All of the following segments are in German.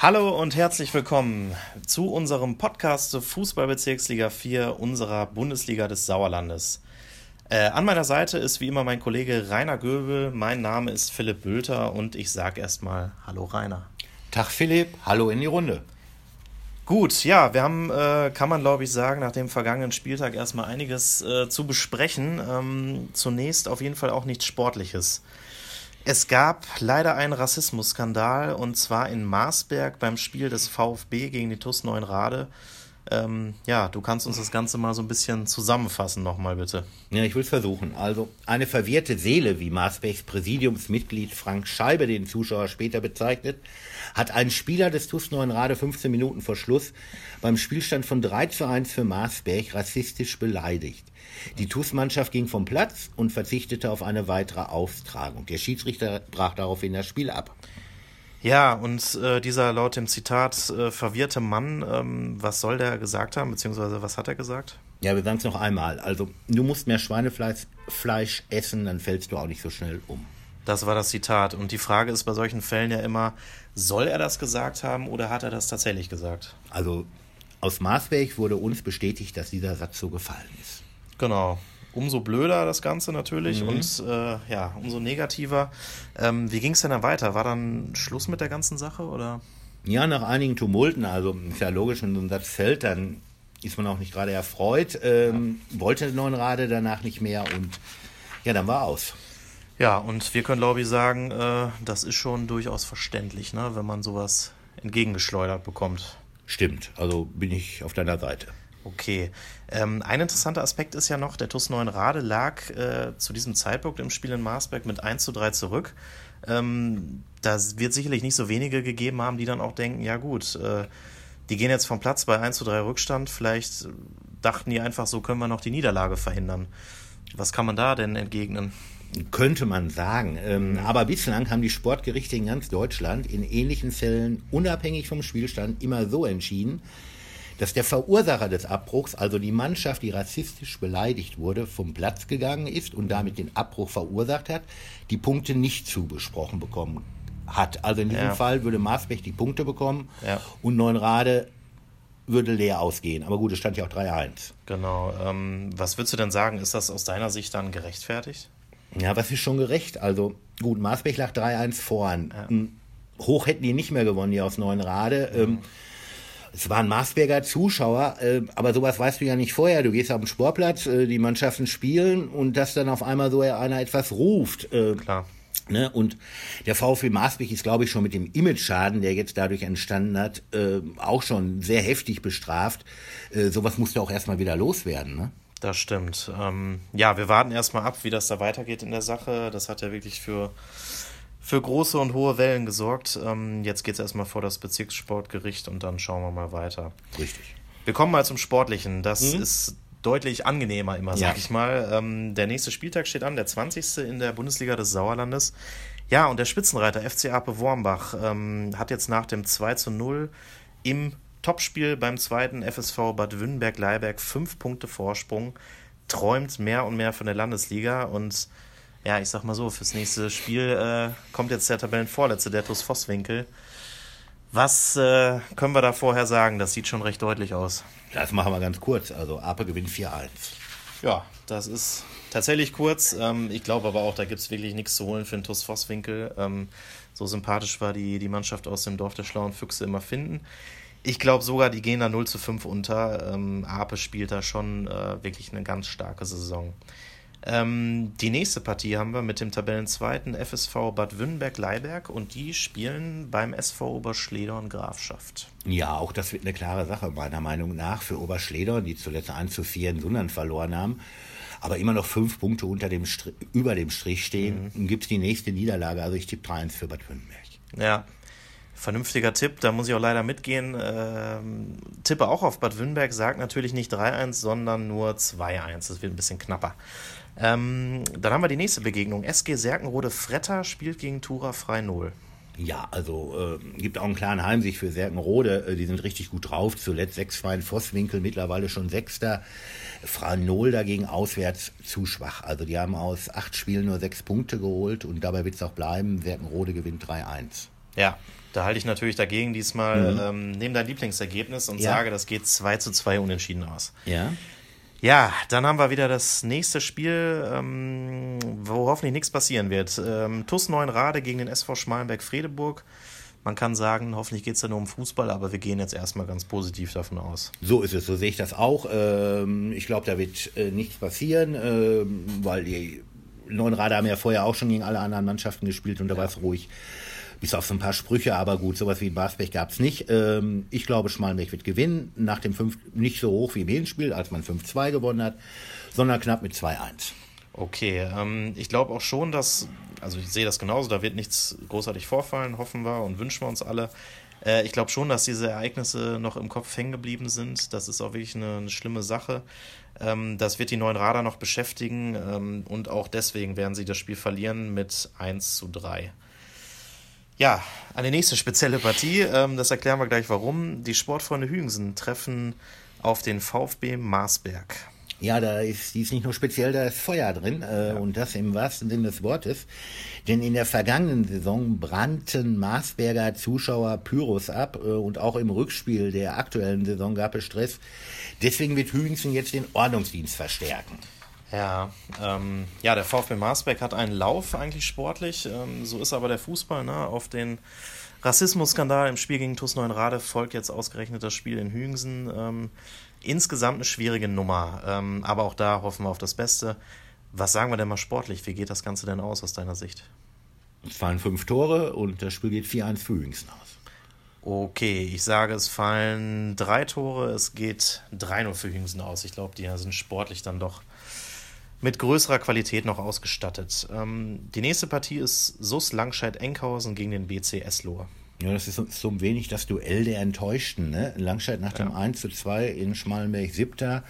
Hallo und herzlich willkommen zu unserem Podcast Fußballbezirksliga 4 unserer Bundesliga des Sauerlandes. Äh, an meiner Seite ist wie immer mein Kollege Rainer Göbel. Mein Name ist Philipp Bülter und ich sage erstmal Hallo Rainer. Tag Philipp, hallo in die Runde. Gut, ja, wir haben, äh, kann man glaube ich sagen, nach dem vergangenen Spieltag erstmal einiges äh, zu besprechen. Ähm, zunächst auf jeden Fall auch nichts Sportliches. Es gab leider einen Rassismusskandal und zwar in Marsberg beim Spiel des VfB gegen die TUS Neuenrade. Ähm, ja, du kannst uns das Ganze mal so ein bisschen zusammenfassen nochmal bitte. Ja, ich will es versuchen. Also eine verwirrte Seele, wie Marsbergs Präsidiumsmitglied Frank Scheibe den Zuschauer später bezeichnet, hat ein Spieler des TuS Neuenrade 15 Minuten vor Schluss beim Spielstand von 3 zu 1 für Marsberg rassistisch beleidigt. Die TuS-Mannschaft ging vom Platz und verzichtete auf eine weitere Austragung. Der Schiedsrichter brach daraufhin das Spiel ab. Ja, und äh, dieser laut dem Zitat äh, verwirrte Mann, ähm, was soll der gesagt haben, beziehungsweise was hat er gesagt? Ja, wir sagen es noch einmal. Also, du musst mehr Schweinefleisch Fleisch essen, dann fällst du auch nicht so schnell um. Das war das Zitat. Und die Frage ist bei solchen Fällen ja immer, soll er das gesagt haben oder hat er das tatsächlich gesagt? Also, aus Maßberg wurde uns bestätigt, dass dieser Satz so gefallen ist. Genau. Umso blöder das Ganze natürlich mhm. und äh, ja, umso negativer. Ähm, wie ging es denn dann weiter? War dann Schluss mit der ganzen Sache oder? Ja, nach einigen Tumulten, also ist ja logisch, wenn so ein Satz fällt, dann ist man auch nicht gerade erfreut, ähm, ja. wollte Neunrade danach nicht mehr und ja, dann war aus. Ja, und wir können, glaube ich, sagen, äh, das ist schon durchaus verständlich, ne, wenn man sowas entgegengeschleudert bekommt. Stimmt, also bin ich auf deiner Seite. Okay. Ähm, ein interessanter Aspekt ist ja noch, der TuS Neuenrade lag äh, zu diesem Zeitpunkt im Spiel in Marsberg mit 1 zu 3 zurück. Ähm, da wird sicherlich nicht so wenige gegeben haben, die dann auch denken, ja gut, äh, die gehen jetzt vom Platz bei 1 zu 3 Rückstand. Vielleicht dachten die einfach, so können wir noch die Niederlage verhindern. Was kann man da denn entgegnen? Könnte man sagen. Ähm, aber bislang haben die Sportgerichte in ganz Deutschland in ähnlichen Fällen unabhängig vom Spielstand immer so entschieden, dass der Verursacher des Abbruchs, also die Mannschaft, die rassistisch beleidigt wurde, vom Platz gegangen ist und damit den Abbruch verursacht hat, die Punkte nicht zubesprochen bekommen hat. Also in diesem ja. Fall würde Maasbech die Punkte bekommen ja. und Neunrade würde leer ausgehen. Aber gut, es stand ja auch 3-1. Genau. Ähm, was würdest du denn sagen? Ist das aus deiner Sicht dann gerechtfertigt? Ja, was ist schon gerecht? Also gut, Maasbech lag 3-1 vorn. Ja. Hm, hoch hätten die nicht mehr gewonnen, die aus Neunrade. Mhm. Ähm, es waren Marsberger Zuschauer, äh, aber sowas weißt du ja nicht vorher. Du gehst auf den Sportplatz, äh, die Mannschaften spielen und dass dann auf einmal so einer etwas ruft. Äh, Klar. Ne? Und der VfB Maasbech ist, glaube ich, schon mit dem Image-Schaden, der jetzt dadurch entstanden hat, äh, auch schon sehr heftig bestraft. Äh, sowas musste auch erstmal wieder loswerden. Ne? Das stimmt. Ähm, ja, wir warten erstmal ab, wie das da weitergeht in der Sache. Das hat ja wirklich für für große und hohe Wellen gesorgt. Ähm, jetzt geht es erstmal vor das Bezirkssportgericht und dann schauen wir mal weiter. Richtig. Wir kommen mal zum Sportlichen. Das mhm. ist deutlich angenehmer immer, sag ja. ich mal. Ähm, der nächste Spieltag steht an, der 20. in der Bundesliga des Sauerlandes. Ja, und der Spitzenreiter FC Ape Wormbach ähm, hat jetzt nach dem 2 zu 0 im Topspiel beim zweiten FSV Bad Wünnberg-Leiberg fünf Punkte Vorsprung, träumt mehr und mehr von der Landesliga und ja, ich sag mal so, fürs nächste Spiel äh, kommt jetzt der Tabellenvorletzte, der TuS Vosswinkel. Was äh, können wir da vorher sagen? Das sieht schon recht deutlich aus. Das machen wir ganz kurz. Also Ape gewinnt 4-1. Ja, das ist tatsächlich kurz. Ähm, ich glaube aber auch, da gibt es wirklich nichts zu holen für den TuS Vosswinkel. Ähm, so sympathisch war die, die Mannschaft aus dem Dorf der Schlauen Füchse immer finden. Ich glaube sogar, die gehen da 0 zu 5 unter. Ähm, Ape spielt da schon äh, wirklich eine ganz starke Saison. Ähm, die nächste Partie haben wir mit dem Tabellenzweiten FSV Bad Wünnberg-Leiberg und die spielen beim SV Oberschledorn Grafschaft. Ja, auch das wird eine klare Sache, meiner Meinung nach, für Oberschledorn, die zuletzt 1 zu 4 in Sundern verloren haben, aber immer noch fünf Punkte unter dem über dem Strich stehen. Mhm. Gibt es die nächste Niederlage, also ich tippe 3-1 für Bad Wünnberg. Ja, vernünftiger Tipp, da muss ich auch leider mitgehen. Ähm, tippe auch auf Bad Wünnberg, sagt natürlich nicht 3-1, sondern nur 2-1. Das wird ein bisschen knapper. Ähm, dann haben wir die nächste Begegnung. SG Serkenrode Fretter spielt gegen Tura Frei 0. Ja, also äh, gibt auch einen klaren Heimsicht für Serkenrode. Äh, die sind richtig gut drauf. Zuletzt sechs Freien Vosswinkel, mittlerweile schon Sechster. Franol dagegen auswärts zu schwach. Also die haben aus acht Spielen nur sechs Punkte geholt und dabei wird es auch bleiben. Serkenrode gewinnt 3-1. Ja, da halte ich natürlich dagegen diesmal, mhm. ähm, nehme dein Lieblingsergebnis und ja. sage, das geht 2 zu 2 unentschieden aus. Ja. Ja, dann haben wir wieder das nächste Spiel, ähm, wo hoffentlich nichts passieren wird. Ähm, TUS Rade gegen den SV Schmalenberg-Fredeburg. Man kann sagen, hoffentlich geht es da nur um Fußball, aber wir gehen jetzt erstmal ganz positiv davon aus. So ist es, so sehe ich das auch. Ähm, ich glaube, da wird äh, nichts passieren, ähm, weil die Rade haben ja vorher auch schon gegen alle anderen Mannschaften gespielt und da ja. war es ruhig bis auf so ein paar Sprüche, aber gut, sowas wie Basbech gab es nicht. Ähm, ich glaube, Schmalenberg wird gewinnen, nach dem 5, nicht so hoch wie im Hinspiel, als man 5-2 gewonnen hat, sondern knapp mit 2-1. Okay, ähm, ich glaube auch schon, dass, also ich sehe das genauso, da wird nichts großartig vorfallen, hoffen wir und wünschen wir uns alle. Äh, ich glaube schon, dass diese Ereignisse noch im Kopf hängen geblieben sind. Das ist auch wirklich eine, eine schlimme Sache. Ähm, das wird die neuen Radar noch beschäftigen ähm, und auch deswegen werden sie das Spiel verlieren mit 1 zu 3. Ja, eine nächste spezielle Partie, ähm, das erklären wir gleich warum. Die Sportfreunde Hügensen treffen auf den VfB Marsberg. Ja, da ist, die ist nicht nur speziell, da ist Feuer drin äh, ja. und das im wahrsten Sinne des Wortes. Denn in der vergangenen Saison brannten Marsberger Zuschauer Pyros ab äh, und auch im Rückspiel der aktuellen Saison gab es Stress. Deswegen wird Hügensen jetzt den Ordnungsdienst verstärken. Ja, ähm, ja, der VfB Marsberg hat einen Lauf eigentlich sportlich. Ähm, so ist aber der Fußball. Ne? Auf den Rassismusskandal im Spiel gegen TuS Rade folgt jetzt ausgerechnet das Spiel in Hüngsen. Ähm, insgesamt eine schwierige Nummer, ähm, aber auch da hoffen wir auf das Beste. Was sagen wir denn mal sportlich? Wie geht das Ganze denn aus aus deiner Sicht? Es fallen fünf Tore und das Spiel geht 4-1 für Hüngsen aus. Okay, ich sage, es fallen drei Tore, es geht 3-0 für Hüngsen aus. Ich glaube, die sind sportlich dann doch mit größerer Qualität noch ausgestattet. Ähm, die nächste Partie ist SUS Langscheid-Enkhausen gegen den BC Eslohe. Ja, das ist so, so ein wenig das Duell der Enttäuschten. Ne? Langscheid nach dem ja. 1 zu 2 in Schmalenberg siebter,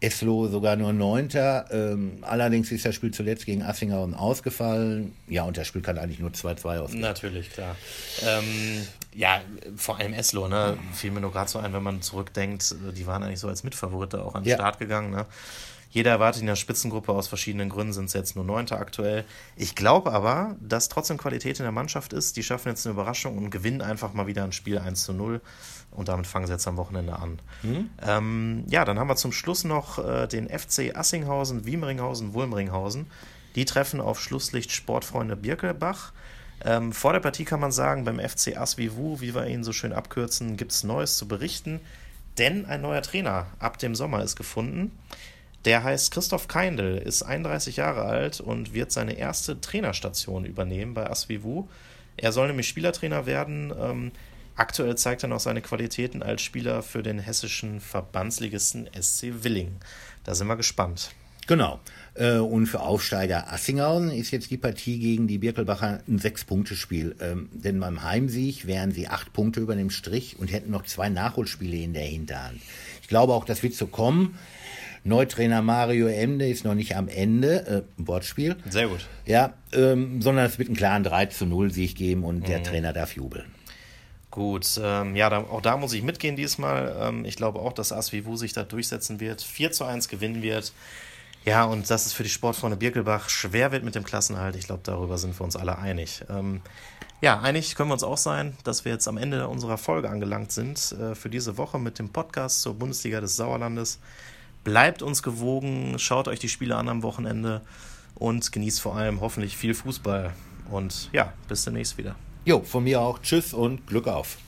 Eslo sogar nur neunter. Ähm, allerdings ist das Spiel zuletzt gegen Assinghausen ausgefallen. Ja, und das Spiel kann eigentlich nur 2-2 ausgehen. Natürlich, klar. Ähm, ja, vor allem Eslo, ne? Fiel mir nur gerade so ein, wenn man zurückdenkt, die waren eigentlich so als Mitfavorite auch an den ja. Start gegangen. Ne? Jeder erwartet in der Spitzengruppe aus verschiedenen Gründen, sind es jetzt nur Neunter aktuell. Ich glaube aber, dass trotzdem Qualität in der Mannschaft ist. Die schaffen jetzt eine Überraschung und gewinnen einfach mal wieder ein Spiel 1 zu 0. Und damit fangen sie jetzt am Wochenende an. Mhm. Ähm, ja, dann haben wir zum Schluss noch äh, den FC Assinghausen, Wiemeringhausen, Wulmringhausen. Die treffen auf Schlusslicht Sportfreunde Birkelbach. Ähm, vor der Partie kann man sagen, beim FC Asvivu, wie wir ihn so schön abkürzen, gibt es Neues zu berichten. Denn ein neuer Trainer ab dem Sommer ist gefunden. Der heißt Christoph Keindl, ist 31 Jahre alt und wird seine erste Trainerstation übernehmen bei Asvivu. Er soll nämlich Spielertrainer werden. Ähm, aktuell zeigt er noch seine Qualitäten als Spieler für den hessischen Verbandsligisten SC Willingen. Da sind wir gespannt. Genau. Äh, und für Aufsteiger Assinghausen ist jetzt die Partie gegen die Birkelbacher ein Sechs-Punkte-Spiel. Ähm, denn beim Heimsieg wären sie acht Punkte über dem Strich und hätten noch zwei Nachholspiele in der Hinterhand. Ich glaube auch, das wird so kommen. Neutrainer Mario Emde ist noch nicht am Ende, äh, Wortspiel. Sehr gut. Ja, ähm, sondern es wird einen klaren 3 zu 0 Sieg geben und mhm. der Trainer darf jubeln. Gut, ähm, ja, da, auch da muss ich mitgehen diesmal. Ähm, ich glaube auch, dass Asvivu sich da durchsetzen wird, 4 zu 1 gewinnen wird. Ja, und dass es für die Sportfreunde Birkelbach schwer wird mit dem Klassenhalt, ich glaube, darüber sind wir uns alle einig. Ähm, ja, einig können wir uns auch sein, dass wir jetzt am Ende unserer Folge angelangt sind äh, für diese Woche mit dem Podcast zur Bundesliga des Sauerlandes. Bleibt uns gewogen, schaut euch die Spiele an am Wochenende und genießt vor allem hoffentlich viel Fußball. Und ja, bis demnächst wieder. Jo, von mir auch. Tschüss und Glück auf.